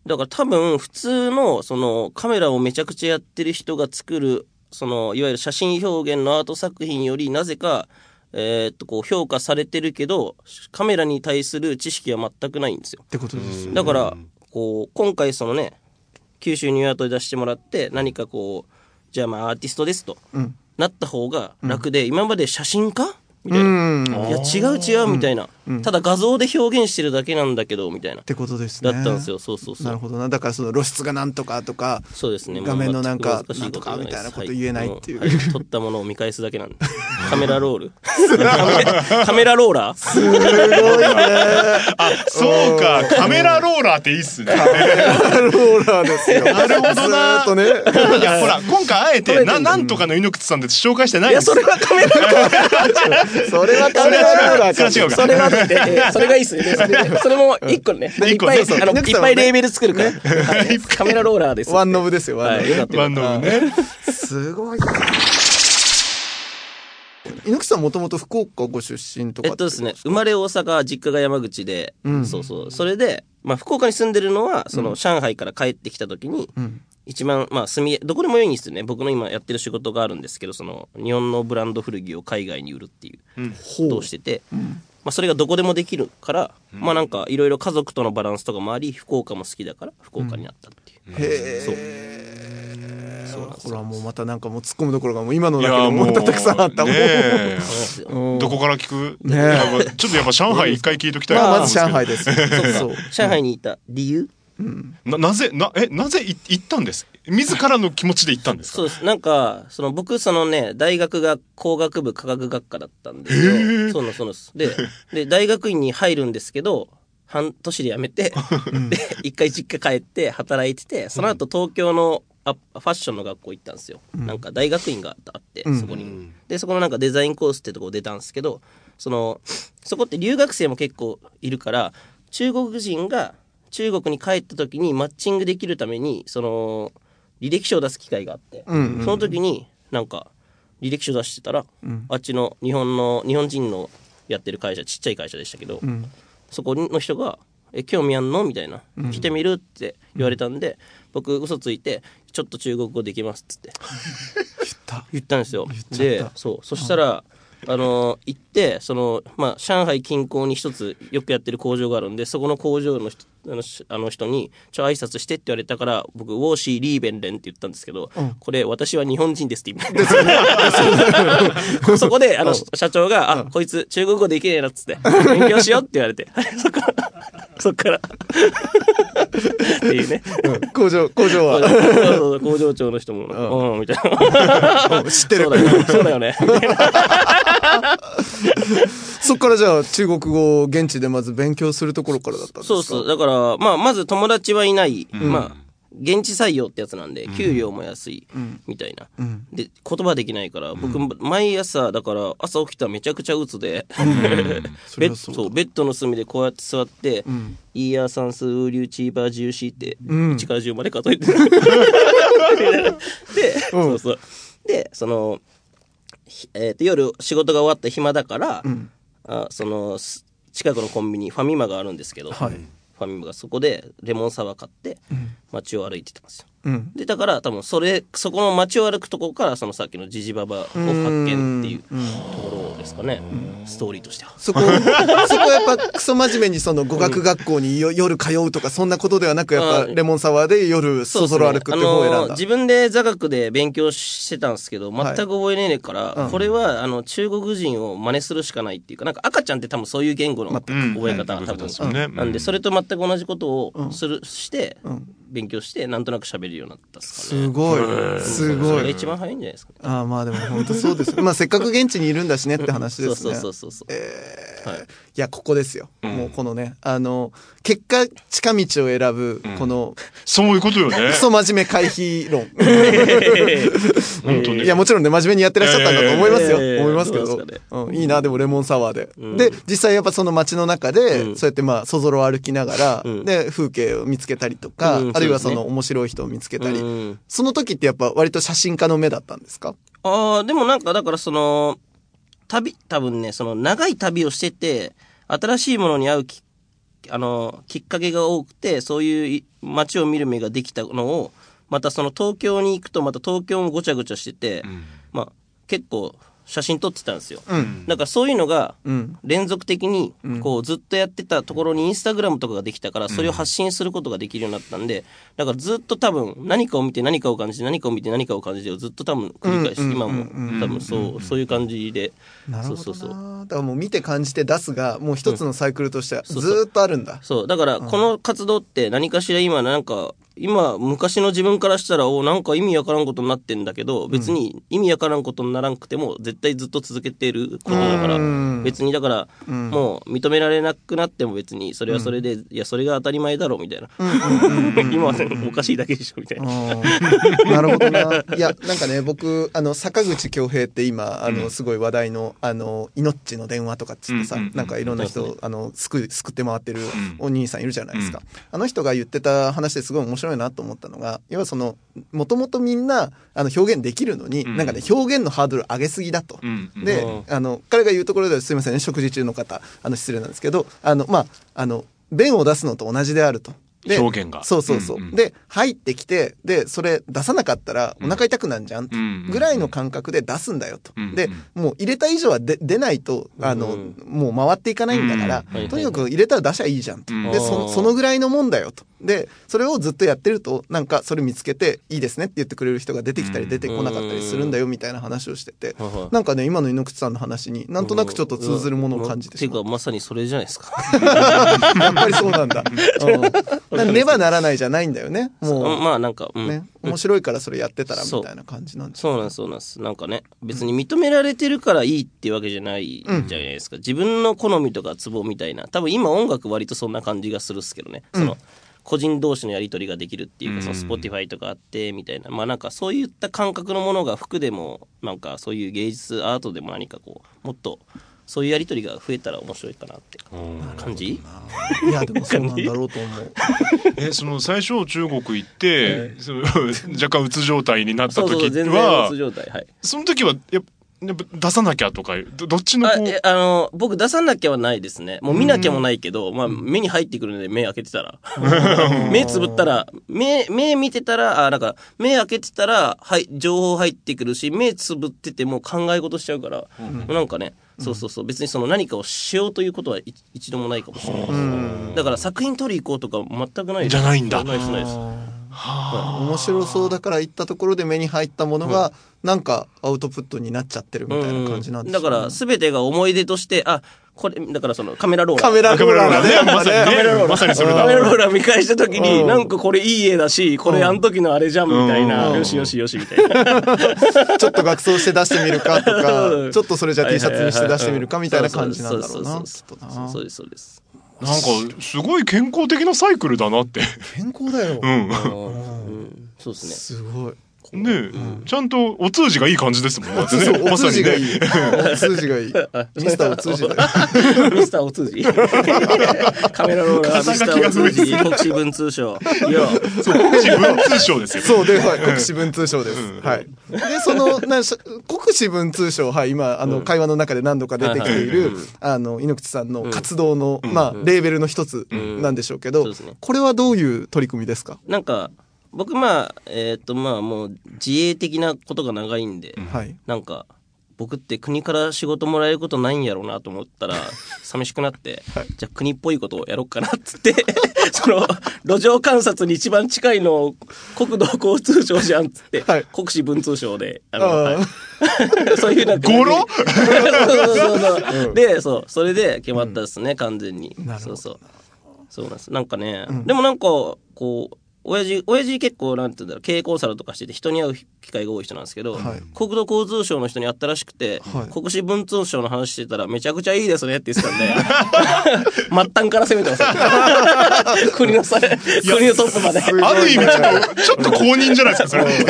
だから多分普通のそのカメラをめちゃくちゃやってる人が作るそのいわゆる写真表現のアート作品よりなぜかえーっとこう評価されてるけどカメラに対する知識は全くないんですよ。ってことですよね。だから、こう、今回そのね、九州ニューアートで出してもらって、何かこう、じゃあまあアーティストですと、ん。なった方が楽で、今まで写真家みたいな。いや、違う違う、みたいな、ただ画像で表現してるだけなんだけど、みたいな。てことですね。だったんですよ、そうそうそう。なるほどな。だからその露出がなんとかとか、そうですね。画面のなんかなんとかみたいなこと言えないっていう撮ったものを見返すだけなんで。カメラロール？カメカメラローラー？すごいね。あ、そうか。カメラローラーっていいっすね。ローラーですよ。なるほどなずーっとね。いや、ほら、今回あえて、な、なんとかの猪口さんで紹介してないいや、んですよそれはカメラローラーそれはカメラローラーか。それは違うかそれはだって、えーそれがいいっすね。でそれでそれも一個ね。いっぱい、あの、いっぱいレーベル作るから。はいカメラローラーです。ワンノブですよ、ワンノはい、よかったよワンノブね。ブ。すごいな。猪木さんもともと福岡ご出身とかえっとですね、生まれ大阪、実家が山口で、そうそう。それで、まあ、福岡に住んでるのは、その、上海から帰ってきた時に、一番、まあ、住み、どこでもいいんですよね。僕の今やってる仕事があるんですけど、その、日本のブランド古着を海外に売るっていうことをしてて、まあ、それがどこでもできるから、まあ、なんか、いろいろ家族とのバランスとかもあり、福岡も好きだから、福岡になったっていう。へ。え。そうほら、もうまたなんかもう突っ込むところがもう今のいや、だけでももう、またたくさんあったもん。どこから聞く？ちょっとやっぱ上海一回聞いときたいまあ、なまず上海です。そう。上海にいた理由？な、なぜ、な、え、なぜい行ったんです？自らの気持ちで行ったんですか？そうです。なんか、その僕、そのね、大学が工学部科学学科だったんですよ。そうなんです、そうなんです。で、で、大学院に入るんですけど、半年で辞めて、で、一回実家帰って働いてて、その後東京のあファッションの学校行ったんですよ。なんか大学院があって、そこに。で、そこのなんかデザインコースってとこ出たんですけど、その、そこって留学生も結構いるから、中国人が中国に帰った時にマッチングできるために、その、履歴書を出す機会があって、その時になんか履歴書出してたら、あっちの日本の日本人のやってる会社ちっちゃい会社でしたけど、そこの人が「え興味あんの?」みたいな「来てみる?」って言われたんで、僕嘘ついて「ちょっと中国語できます」っつって。言った。んですよ。でそう。そしたら、あの行ってその、まあ、上海近郊に一つよくやってる工場があるんでそこの工場の人あのしあの人に「ちょ挨拶して」って言われたから僕「ウォーシー・リーベンレン」って言ったんですけど、これ「私は日本人です」って意味 そこであの社長が「あこいつ中国語できねえな」っつって「勉強しよう」って言われて。そっから そっから。っていうね工場、工場は。そうそう工場長の人も「うん」みたいな。知ってる。そう。だよそうだよね。そっからじゃあ中国語を現地でまず勉強するところからだったんですか？そうそう。だから、まあ、まず友達はいない。まあ、現地採用ってやつなんで、給料も安い、みたいな。で、言葉できないから、僕、毎朝、だから、朝起きたらめちゃくちゃ鬱で、ベッそりゃそうだそうベッドの隅でこうやって座って、イーヤー算数、ウーリューチーバージューシーって、1から10まで数えてる。で、そうそう。で、その、ひえーと夜仕事が終わって暇だから、あそのす近くのコンビニファミマがあるんですけど、ファミマがそこでレモンサワー買って街を歩いてたんですよ、うん。でだから多分それそこの街を歩くとこからそのさっきのジジババを発見っていうところですかね、ストーリーとしては。そこ、そこはやっぱクソ真面目にその語学学校によ 夜通うとかそんなことではなく、やっぱレモンサワーで夜そぞろ歩くって方を選んだ。あの自分で座学で勉強してたんですけど、全く覚えねえねえから、うん。これはあの中国人を真似するしかないっていうか、なんか赤ちゃんって多分そういう言語の覚え方が多分、ですよね。なんで、それと全く同じことをする、して、ん勉強して、なんとなく喋れるようになったっすかね。すごい。すごい。それが一番早いんじゃないですかね。ああ、まあでも本当そうです。まあせっかく現地にいるんだしねって話ですね。そうそうそうそう。はいいや、ここですよ。もうこのね、あの、結果、近道を選ぶ、この、そういうことよねク。ソ真面目回避論。本当に。いや、もちろんね、真面目にやってらっしゃったんだと思いますよ。思いますけどどうん。いいな、でもレモンサワーで。で、実際やっぱその街の中で、うんそうやってまあ、そぞろ歩きながら、うんで、風景を見つけたりとか、うんあるいはその面白い人を見つけたり、うんその時ってやっぱ割と写真家の目だったんですか？ああ、でもなんか、だからその、旅、多分ね、その長い旅をしてて、新しいものに会うき、あの、きっかけが多くて、そういうい街を見る目ができたのを、またその東京に行くと、また東京もごちゃごちゃしてて、まあ、結構写真撮ってたんですよ。うん。だからそういうのが、うん。連続的に、こう、ずっとやってたところにインスタグラムとかができたから、それを発信することができるようになったんで、だからずっと多分、何かを見て何かを感じて、何かを見て何かを感じてをずっと多分繰り返し、うん今も多分そう、そういう感じで、なるほどそうそうそう。な。だからもう見て感じて出すが、もう一つのサイクルとしてはずっとあるんだ。そう。だから、この活動って何かしら今なんか、今、昔の自分からしたら、おなんか意味わからんことになってんだけど、別に意味わからんことにならんくても、絶対ずっと続けてることだから。うん、別にだから、もう認められなくなっても別に、それはそれで、いや、それが当たり前だろ、みたいな。今はねおかしいだけでしょ、みたいな。うんなるほどな。いや、なんかね、僕、あの、坂口恭平って今、あの、すごい話題の、あの、命の電話とかっつってさ、なんかいろんな人、あの、救い、救って回ってるお兄さんいるじゃないですか。あの人が言ってた話ですごい面白いなと思ったのが、要はその、もともとみんな、あの、表現できるのに、ん。なんかね、表現のハードル上げすぎだと。うんうん。でうん、あの、彼が言うところではすいませんね、食事中の方、あの、失礼なんですけど、あの、まあ、あの、弁を出すのと同じであると。で表現が。そうそうそう。うんうん。で、入ってきて、で、それ出さなかったらお腹痛くなんじゃん、うんぐらいの感覚で出すんだよと。うんで、もう入れた以上はで出ないと、あの、うん。もう回っていかないんだから、うん。とにかく入れたら出しゃいいじゃんと。うん。で、そそのぐらいのもんだよと。で、それをずっとやってると、なんかそれ見つけて、いいですねって言ってくれる人が出てきたり出てこなかったりするんだよみたいな話をしてて、なんかね、今の猪口さんの話になんとなくちょっと通ずるものを感じてしまう。ていうか、まさにそれじゃないですか。やっぱりそうなんだ。うん、ねばならないじゃないんだよね。もう、まあなんか、うん。ね、面白いからそれやってたらみたいな感じなんですそうなんです、そうなんです。なんかね、別に認められてるからいいっていうわけじゃないじゃないですか。自分の好みとかツボみたいな。多分今音楽割とそんな感じがするっすけどね。その、個人同士のやり取りができるっていうか、その Spotify とかあって、みたいな。まあなんかそういった感覚のものが服でも、なんかそういう芸術、アートでも何かこう、もっと、そういうやり取りが増えたら面白いかなって感じ？いや、でもそうなんだろうと思う。え、その最初中国行って、その 若干うつ状態になったそうそう、時全然はうつ、状態。はい。その時はやっぱやっぱ出さなきゃとか、どどっちのあ、こう、え、あの、僕出さなきゃはないですね。もう見なきゃもないけど、まあ、目に入ってくるので目開けてたら。目つぶったら、目、目見てたら、あ、なんか、目開けてたら、はい、情報入ってくるし、目つぶってても考え事しちゃうから、なんかね、そうそうそう、別にその何かをしようということは一一度もないかもしれない。です。だから作品撮り行こうとか全くないじゃないんだ。ないです、ないです。面白そうだから行ったところで目に入ったものが、なんかアウトプットになっちゃってるみたいな感じなんですだから、すべてが思い出として、あ、これ、だからそのカメラローラー。カメラローラーがね、やっぱね。カメラローラーまさにそれだカメラローラー見返したときに、うんなんかこれいい絵だし、これあの時のあれじゃんみたいな、うんよしよしよしみたいな。ちょっと学装して出してみるかとかう、んちょっとそれじゃ T シャツにして出してみるかみたいな感じなんだろうな、そうそうきっとなそうそう。そうです、そうです。なんかすごい健康的なサイクルだなって。健康だよう。ん。うんそうですね。すごい。ねえ、ちゃんとお通じがいい感じですもんね。そうそう、お通じがいね。い。お通じがいい。ミスターお通じだよ。ミスターお通じカメラローラー、ミスターお通じ、国士文通賞。いや、そう、自分通称ですよ。そうで、はい、国士文通賞です。はい。で、その、なし国士文通賞、はい、今、あの、会話の中で何度か出てきている、あの、猪口さんの活動の、まあ、レーベルの一つなんでしょうけどこれはどういう取り組みですか？なんか、僕まあ、えーっとまあもう自営的なことが長いんで、はい。なんか、僕って国から仕事もらえることないんやろうなと思ったら、寂しくなって、じゃあ国っぽいことをやろうかなっつって、その、路上観察に一番近いの国土交通省じゃんっつって、はい国士文通省で、あの、はい そういうなんか。語呂そうそうそうそう。で、そう、それで決まったですね、完全に。なるほどそうそう。そうなんです。なんかね、でもなんか、こう、親父、親父結構、なんて言うんだろう、経営コンサルとかしてて人に会う機会が多い人なんですけど、はい国土交通省の人に会ったらしくて、はい国士文通省の話してたら、めちゃくちゃいいですねって言ってたんで、末端から攻めてますよ。国のさ、国のトップまで。ある意味ちょっと、ちょっと公認じゃないですか、それ。末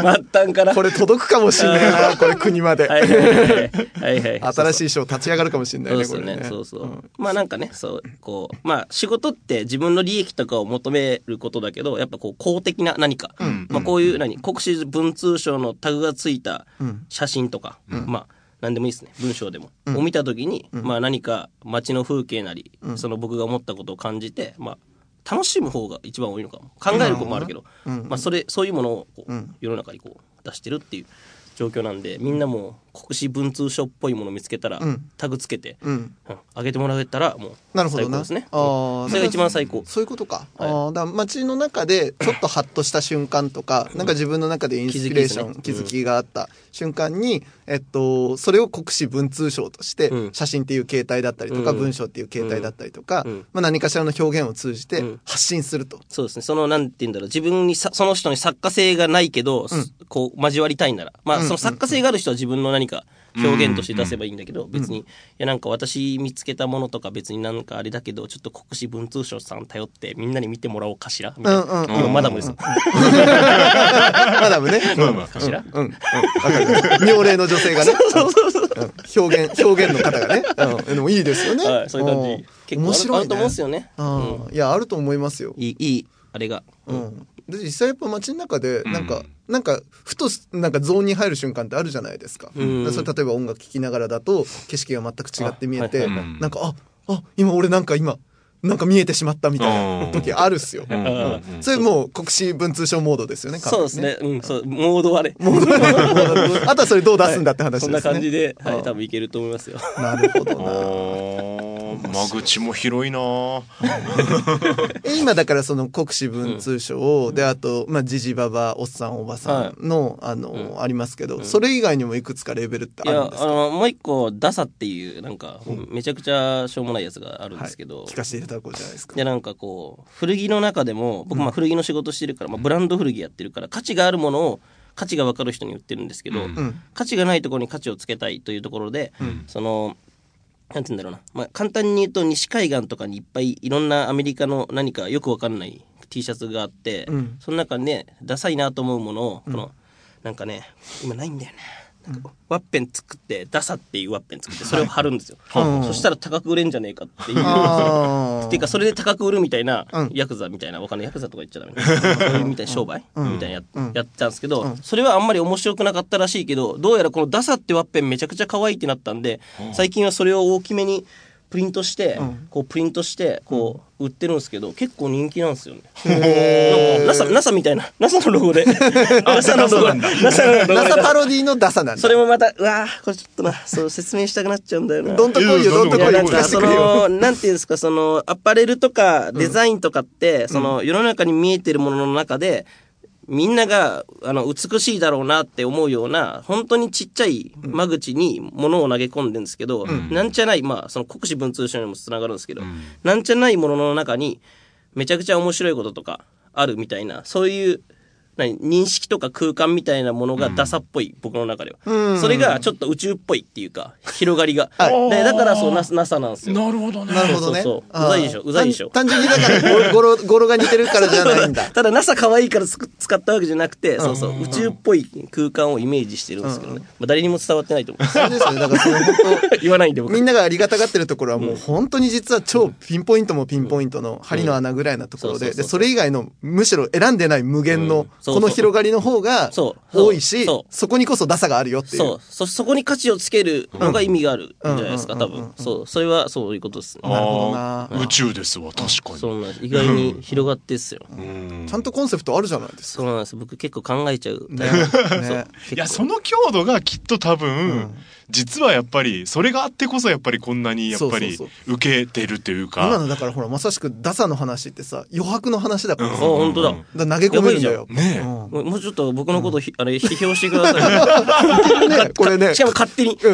端から。これ届くかもしんないな、これ国まで。はいはいはいはい はい。新しい賞立ち上がるかもしんないね、そうですよね。そうそう。まあなんかね、そう、こう、まあ仕事って自分の利益とかを求めることだけど、やっぱこう公的な何か、まあこういう何、国士文通省のタグがついた写真とか、まあ何でもいいですね、文章でも。を見たときに、まあ何か街の風景なり、その僕が思ったことを感じて、まあ楽しむ方が一番多いのかも。考える子もあるけど、まあそれ、そういうものをこう世の中にこう出してるっていう。状況なんでみんなもう国士文通書っぽいもの見つけたら、タグつけて、んうん上げてもらえたらもうなるほどな。最高ですね。あそれが一番最高。そういうことか。あだ街の中でちょっとハッとした瞬間とか、なんか自分の中でインスピレーション、気づ気づきがあった瞬間に、えっと、それを国史文通賞としてう、ん写真っていう形態だったりとか、うん文章っていう形態だったりとかうん、まあ何かしらの表現を通じて発信すると。そうですね。その、なんて言うんだろう。自分にさ、その人に作家性がないけど、こう、交わりたいなら。まあ、その作家性がある人は自分の何か表現として出せばいいんだけど、別に、いや、なんか私見つけたものとか別になんかあれだけど、ちょっと国士文通省さん頼ってみんなに見てもらおうかしら？みたいな。今マダムですよ。マダムね。うん かしら？うん。うん。わかる。妙齢の女性がね。うん表現、表現の方がね。うん。でもいいですよね。はい、そういう感んじ。結構。あると思うんですよね。うんいや、あると思いますよ。いい、いい、あれが。うん。で、実際やっぱ街の中で、なんか、なんか、ふと、なんかゾーンに入る瞬間ってあるじゃないですか。んでそれ例えば音楽聴きながらだと、景色が全く違って見えて、あはいはいはいなんか、あ、あ、今俺なんか今、なんか見えてしまったみたいな時あるっすよ。うんうんそれもう国士文通賞モードですよね。完そうですね。うん、そう、モードはね。モードは あとはそれどう出すんだって話ですね。そんな感じで、はい、うん多分いけると思いますよ。なるほどあな。ー間口も広いな。え今だからその国士文通賞で、あと、まあ、じじばば、おっさん、おばさんの、あの、ありますけど、それ以外にもいくつかレベルっていや、あるんですか？あの、もう一個、ダサっていう、なんか、めちゃくちゃしょうもないやつがあるんですけど、聞かせていただこうじゃないですか。で、なんかこう、古着の中でも、僕、まあ古着の仕事してるから、まあブランド古着やってるから、価値があるものを、価値が分かる人に売ってるんですけど、ん。価値がないところに価値をつけたいというところで、その、なんて言うんだろうな。まあ、簡単に言うと、西海岸とかにいっぱいいろんなアメリカの何かよくわかんない T シャツがあって、んその中にね、ダサいなと思うものを、この、なんかね、今ないんだよね。なんかワッペン作って、ダサっていうワッペン作って、それを貼るんですよ。うんそしたら高く売れんじゃねえかっていう。ていうか、それで高く売るみたいなうん、ヤクザみたいな、わかんない、ヤクザとか言っちゃダメ。な。そういうみたいな商売？みたいなややったんですけど、それはあんまり面白くなかったらしいけど、どうやらこのダサってワッペンめちゃくちゃ可愛いってなったんで、最近はそれを大きめにプリントして、こうプリントして、こう売ってるんですけど、結構人気なんですよね。NASA、NASA みたいな、NASA のロゴで。NASA のロゴ。NASA のロゴで。NASA パロディのダサなんだ。それもまた、うわーこれちょっとな、そう説明したくなっちゃうんだよな。どんとこいよ、どんとこいよ。なんか、そ。の、なんていうんですか、その、アパレルとかデザインとかって、その、世の中に見えてるものの中で、みんなが、あの、美しいだろうなって思うような、本当にちっちゃい間口に物を投げ込んでるんですけど、なんちゃない、まあ、その国士文通書にもつながるんですけど、なんちゃないものの中に、めちゃくちゃ面白いこととかあるみたいな、そういう、何認識とか空間みたいなものがダサっぽい、僕の中では。それがちょっと宇宙っぽいっていうか、広がりが。でだからそう NASA, NASA なんですよ。なるほどね。なるほどね。そうそううざいでしょ？うざいでしょ？単単純にだから、語呂、語呂が似てるからじゃないんだ。ただ NASA 可愛いからつく使ったわけじゃなくて、そうそう、宇宙っぽい空間をイメージしてるんですけどね。まあ誰にも伝わってないと思う。そうですね。だからその本当 言わないんで僕。みんながありがたがってるところはもう本当に実は超ピンポイントもピンポイントの針の穴ぐらいなところで、で、それ以外のむしろ選んでない無限のこの広がりの方がそう多いし、そこにこそダサがあるよっていう。そう。そ、そこに価値をつけるのが意味があるんじゃないですか、うん多分。そう。それはそういうことですね。なるほどなあー宇宙ですわ、確かに。そうなんです。意外に広がってっすよ。うんちゃんとコンセプトあるじゃないですか。そうなんです。僕結構考えちゃう。ね。ねいや、その強度がきっと多分、実はやっぱり、それがあってこそやっぱりこんなにやっぱり受けてるっていう今か。のだからほら、まさしくダサの話ってさ、余白の話だからあ、さ、本当だ。うんだから投げ込めるんだよ。ねえうんもうもうちょっと僕のことひ、あれ、批評してください。ねこれねしかも勝手に。そう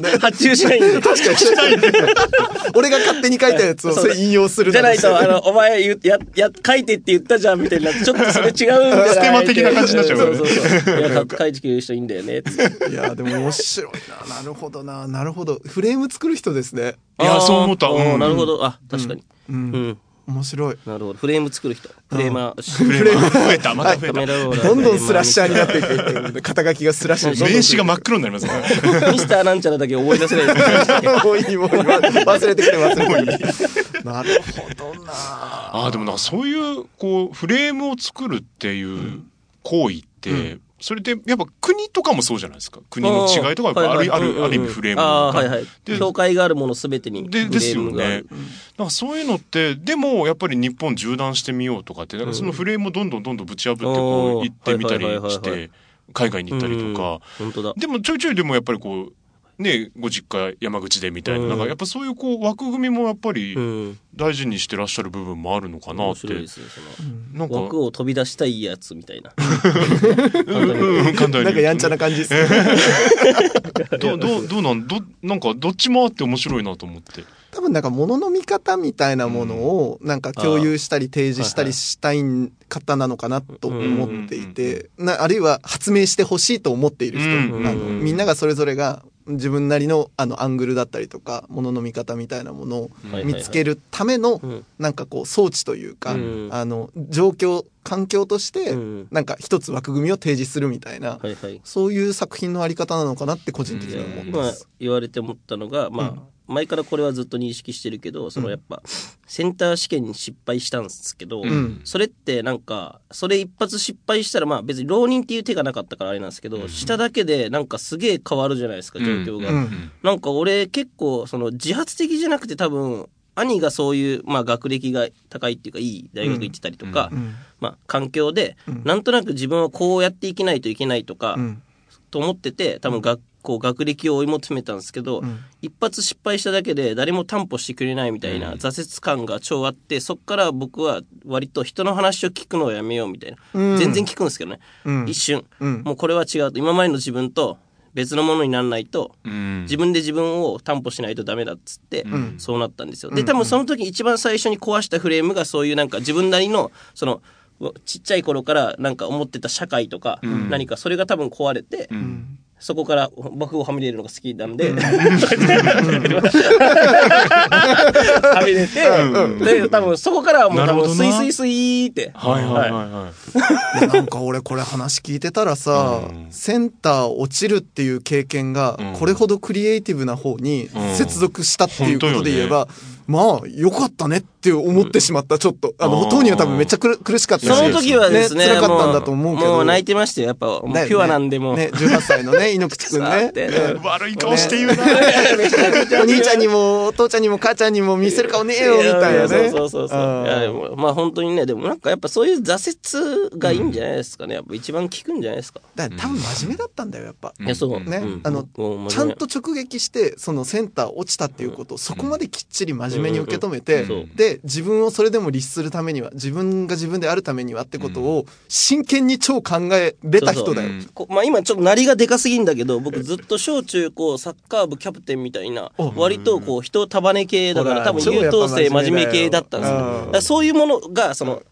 ね。発注しないんで。確かにしないね。俺が勝手に書いたやつをそれ引用するじゃないと、あの、の、お前や、や、書いてって言ったじゃん、みたいになって、ちょっとそれ違うんじゃないステマ的な感じになっちゃうそうそうそう。いや、か書いてくれる人いいんだよね。いや、でも面白いな。なるほどな。なるほど。フレーム作る人ですね。いやそう思ったうんなるほど。あ、確かに。う。うんん。面白い。なるほど。フレーム作る人。フレーマー。フレーム増えた、また増えた。どんどんスラッシャーになっていく。肩書きがスラッシャー名刺が真っ黒になりますね。ミスターなんちゃらだけ覚え出せない。もういいもういい忘れてくれ忘れてくれ なるほどなああ、でもなそういう、こう、フレームを作るっていう行為って、それってやっぱ国とかもそうじゃないですか？国の違いとかある、ある、ある意味フレームあはいがはい。で境界があるものすべてに。で、ですよねフレームがある。なんかそういうのって、でもやっぱり日本縦断してみようとかって、なんかそのフレームをどんどんどんどんぶち破ってこううん行ってみたりして、海外に行ったりとか。本当だ。でもちょいちょいでもやっぱりこう、ね、ご実家山口でみたいな、うん。なんかやっぱそういうこう枠組みもやっぱりうん。大事にしてらっしゃる部分もあるのかな面って。白いですね。そなんか、の枠を飛び出したいやつみたいな。なんかやんちゃな感じですね。どう、どう、どうなん、ど、なんかどっちもあって面白いなと思って。多分なんか物の見方みたいなものをなんか共有したり提示したりしたい方なのかなと思っていて、なあるいは発明してほしいと思っている人、うん。あのみんながそれぞれが自分なりのあのアングルだったりとか物の見方みたいなものを見つけるためのうん。なんかこう装置というか、うん。あの状況環境としてうん。なんか一つ枠組みを提示するみたいな、はいはい。そういう作品のあり方なのかなって個人的には思って今ます。言われて思ったのが、まあ、前からこれはずっと認識してるけど、そのやっぱ、センター試験に失敗したんですけど、ん。それってなんか、それ一発失敗したら、まあ別に浪人っていう手がなかったからあれなんですけど、しただけでなんかすげえ変わるじゃないですか、状況が。うん。なんか俺結構、その自発的じゃなくて多分、兄がそういう、まあ学歴が高いっていうか、いい大学行ってたりとか、ん。まあ環境で、なんとなく自分はこうやっていけないといけないとか、うん。と思ってて、多分学校、学歴を追い求めたんですけど、一発失敗しただけで誰も担保してくれないみたいな挫折感が超あって、そっから僕は割と人の話を聞くのをやめようみたいな。うん。全然聞くんですけどね。うん。一瞬、うん。もうこれは違うと。今までの自分と別のものにならないと、うん。自分で自分を担保しないとダメだっつって、ん。そうなったんですよ。で、多分その時一番最初に壊したフレームがそういうなんか自分なりの、その、ちっちゃい頃からなんか思ってた社会とか、何かそれが多分壊れて、うんそこから僕をはみ出るのが好きなんで、はみ出て、で、多分そこからはもう多分スイスイスイって。はいはいはいはい。い。やなんか俺これ話聞いてたらさ、うん。センター落ちるっていう経験がうん。これほどクリエイティブな方にうん。接続したっていうことで言えば、まあよかったねって思ってしまったちょっと。あのうん当人は多分めっちゃ苦苦しかったしその時はですね、辛かったんだと思うけど。もう泣いてましたよ。やっぱ、もうピュアなんでもう。ね18歳のね 猪口くんさね。悪い顔して言うな。お兄ちゃんにもお父ちゃんにも母ちゃんにも見せる顔ねえよみたいなね。そうそうそうまあ本当にね、でもなんかやっぱそういう挫折がいいんじゃないですかね。やっぱ一番効くんじゃないですか。だ多分真面目だったんだよやっぱ。いや、そう。ね、うん。あのちゃんと直撃してそのセンター落ちたっていうことをそこまできっちり真面目に受け止めて、うん。うん。うんで自分をそれでも律するためには自分が自分であるためにはってことを真剣に超考えれた人だよ。うん。こまあ今ちょっとなりがでかすぎんだけど、僕ずっと小中高サッカー部キャプテンみたいな、割とこう人束ね系だかほらら多分優等生真面目系だったんですよ。うん。だからそういうものが、その、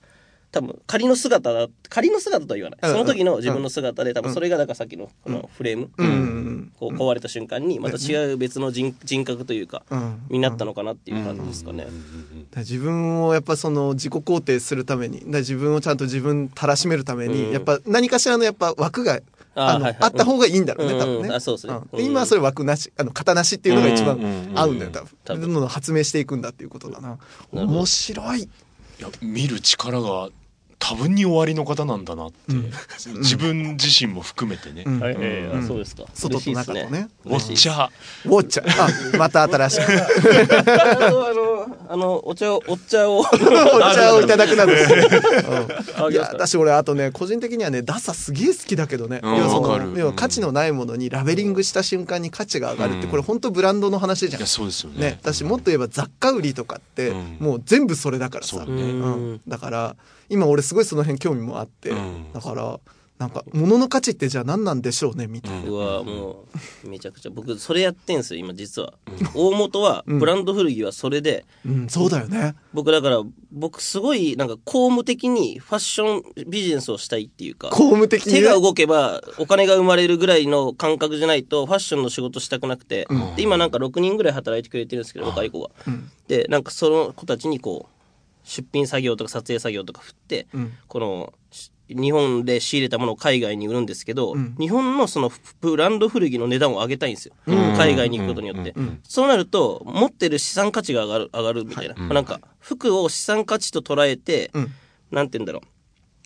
多分仮の姿だ、仮の姿とは言わない。うんその時の自分の姿で多分それがだからさっきのこのフレーム、うん。うん。こう壊れた瞬間にまた違う別の人人格というか、うん。になったのかなっていう感じですかね。自分をやっぱその自己肯定するために自分をちゃんと自分たらしめるために、うん。やっぱ何かしらのやっぱ枠があのあーはいはい。あった方がいいんだろうね、うん多分ね。あそうですね今はそれ枠なし、あの、型なしっていうのが一番うんうんうん合うんだよ、多分。多分。どんどん発明していくんだっていうことだな。面白い。いや見る力が多分に終わりの方なんだなって、自分自身も含めてね、うん。はい、えそうですか。外と中とね。嬉しいですウォッチャー。ウォッチャー。あ、また新しい。あの、あの、あの、お茶を、お茶を。お茶をいただくなど。うん。いや、私俺、あとね、個人的にはね、ダサすげえ好きだけどね。うん。要はその、要は価値のないものにラベリングした瞬間に価値が上がるって、これ本当ブランドの話じゃん。いや。そうですよね。ね、私もっと言えば雑貨売りとかって、うん。もう全部それだからさ、うん。だから今俺すごいその辺興味もあって、うん。だからなんか物の価値ってじゃあ何なんでしょうねみたいな、うわもうめちゃくちゃ僕それやってんすよ今実は、大元はブランド古着はそれで、うん、そうだよね。僕だから僕すごいなんか公務的にファッションビジネスをしたいっていうか公務的に、ね、手が動けばお金が生まれるぐらいの感覚じゃないとファッションの仕事したくなくて、で今なんか6人ぐらい働いてくれてるんですけど若い子が、でなんかその子たちにこう出品作業とか撮影作業とか振って、ん。このし日本で仕入れたものを海外に売るんですけど、日本のそのブランド古着の値段を上げたいんですよ、海外に行くことによって、そうなると持ってる資産価値が上がる上がるみたいな、なんか服を資産価値と捉えて、ん。なんて言うんだろ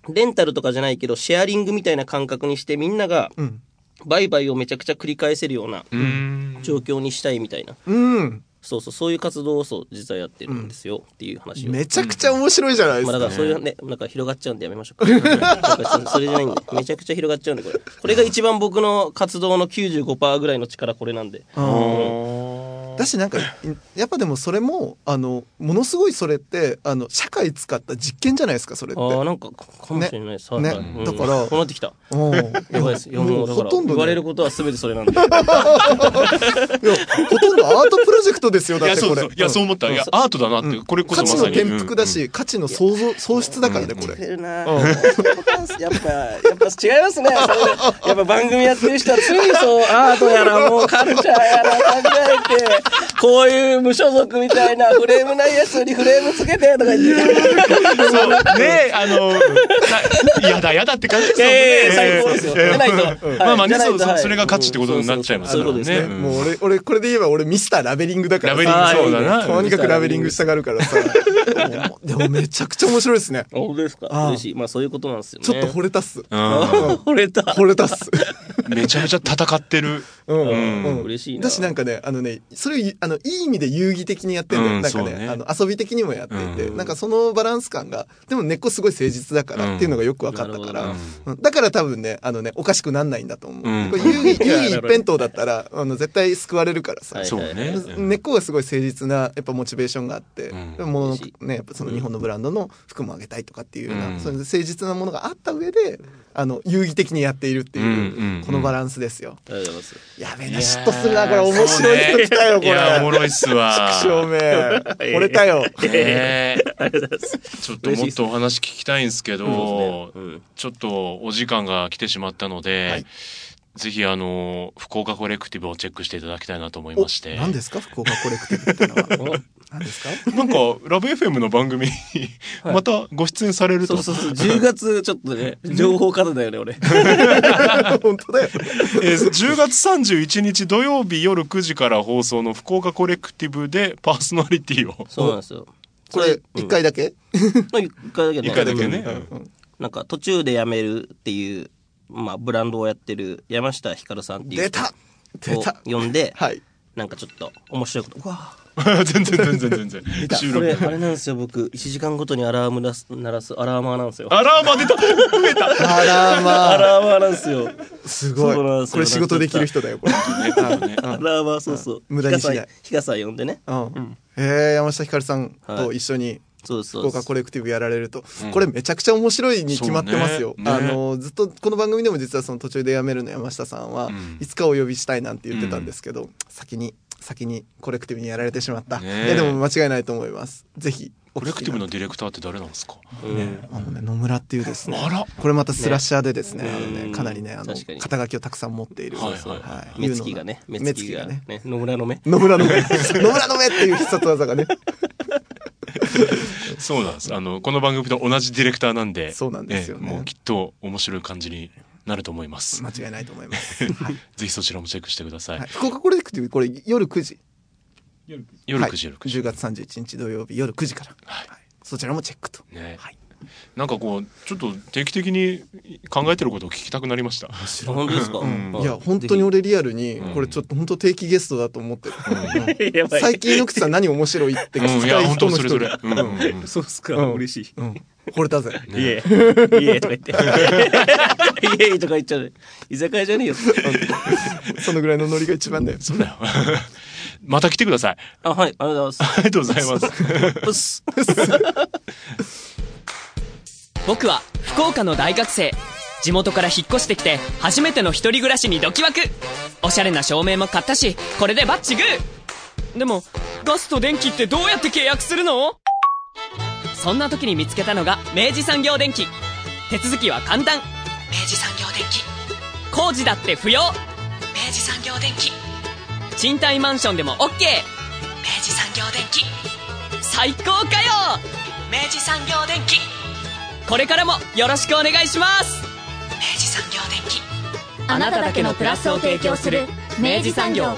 う。レンタルとかじゃないけどシェアリングみたいな感覚にしてみんながん。売買をめちゃくちゃ繰り返せるようなうん。状況にしたいみたいな、うんそうそうそういう活動をそう実はやってるんですよっていう話を、めちゃくちゃ面白いじゃないですか、まあだからそういうね、なんか広がっちゃうんでやめましょうか。そ それじゃないんで、めちゃくちゃ広がっちゃうんで、これ。これが一番僕の活動の95%ぐらいの力これなんで。だしなんかいやっぱでもそれもあのものすごいそれってあの社会使った実験じゃないですかそれって。ああ、なんか、かもしれないです。はいね。だからこうなってきた。うん。やばいです。もうほとんどね。言われることは全てそれなんで。いやほとんどアートプロジェクトですよだいやってこれ。いやそう思った。いやアートだなって、これこそ価値の転覆だし、価値の創造創出だからねこれ、やっぱ、やっぱ違いますね。やっぱ番組やってる人は常にそう、アートやらもうカルチャーやら考えて、こういう無所属みたいなフレームないやつにフレームつけてとか言って。そう。ねあの なやだやだって感じ。ですよねいやいや最高ですよ。いやいやじゃないと。まあまあねそうそれが価値ってことになっちゃいますそういうことですね。うん。もう俺俺これで言えば俺ミスターラベリングだからラベリングそうだな。とにかくラベリングしたがるからさ。でもめちゃくちゃ面白いですね。本当ですか？嬉しい。まあそういうことなんですよね。ちょっと惚れたっす、うん。惚れた。惚れたっすめちゃめちゃ戦ってる。うん。うん。嬉しいな。だしなんかねあのねそれをあのいい意味で遊戯的にやってるんだよ、うんなんかねあの遊び的にもやっていて、うん。なんかそのバランス感がでも根っこすごい誠実だからっていうのがよく分かったから、うん。だから多分ねあのねおかしくなんないんだと思う、うん。これ遊戯遊戯一辺倒だったらあの絶対救われるからさ、はいそうね。根っこがすごい誠実なやっぱモチベーションがあって、も物のねやっぱその日本のブランドの服もあげたいとかっていうような、うん。そういう誠実なものがあった上であの遊戯的にやっているっていう、このバランスですよ。ありがとうございます。やべえな嫉妬するなこれ面白い人来たよこれ。いやおもろいっすわ照明惚れたよ。ねえありがとうございます。ちょっともっとお話聞きたいんですけど、ちょっとお時間が来てしまったので、はいぜひあの福岡コレクティブをチェックしていただきたいなと思いまして。何ですか？福岡コレクティブってのは。何ですか？なんかラブ FM の番組にまたご出演されると。そうそうそう。10月ちょっとね、情報過多だよね、俺。本当だよ。えー10月31日土曜日夜9時から放送の福岡コレクティブでパーソナリティを。そうなんですよ。これ一回だけ？ま あ一回だけね。一回だけねうんうんなんか途中で辞めるっていう、まあブランドをやってる山下ひかるさんっていう人出た出をた。呼んで、はい。なんかちょっと面白いこと。うわ 全然全然全然。収これ、録。あれなんですよ、僕、1時間ごとにアラーム鳴す鳴らすアラーマーなんですよ。アラーマ出た増えたあらまあ。アラーマーなんですよ。すごい。これ仕事できる人だよこれ。ね アラーマー、そうそう。無駄にしないひかさん呼んでね。うん。えー、山下ひかるさんと一緒にそうです、そう福岡。コレクティブやられると、これめちゃくちゃ面白いに決まってますよ。あのずっとこの番組でも実はその途中で辞めるの山下さんは、んいつかお呼びしたいなんて言ってたんですけど、先に先にコレクティブにやられてしまった。ねいやでも間違いないと思います。ぜひおコレクティブのディレクターって誰なんですか？うんになってあのね野村っていうですね。あらこれまたスラッシャーでですね、あのねうんかなりねあの肩書きをたくさん持っている。はいはいはい目つきがね、目つきがね。ね、野村の目。野村の目 野村の目っていう必殺技がね。そうなんです。あの、この番組と同じディレクターなんで、そうなんですよねええもうきっと面白い感じになると思います。間違いないと思います。はい ぜひそちらもチェックしてください。はい福岡コレクティブこれ夜9時。夜9時、夜9時。10月31日土曜日夜9時から、はいそちらもチェックと、ねはい、なんかこうちょっと定期的に考えてることを聞きたくなりました。本当ですか、うん。いや本当に俺リアルにこれちょっと本当定期ゲストだと思ってる、やばい。最近井ノ口さん何面白いって聞きたい。本当それそ人。の一人れ。うん。うん。うんそうっすか、うん。嬉しい。うん。惚れたぜ。いえ、いえとか言って。いえとか言っちゃう。居酒屋じゃねえよ。そのぐらいのノリが一番だよ。そうだよ。また来てください。あ、はい、ありがとうございありがとうございます。僕は福岡の大学生。地元から引っ越してきて初めての一人暮らしにドキワク。おしゃれな照明も買ったしこれでバッチグー。でもガスと電気ってどうやって契約するの？そんな時に見つけたのが明治産業電機。手続きは簡単。明治産業電機。工事だって不要。明治産業電機。賃貸マンションでも OK 明治産業電機。最高かよ。明治産業電機これからもよろしくお願いします。明治産業電機。あなただけのプラスを提供する明治産業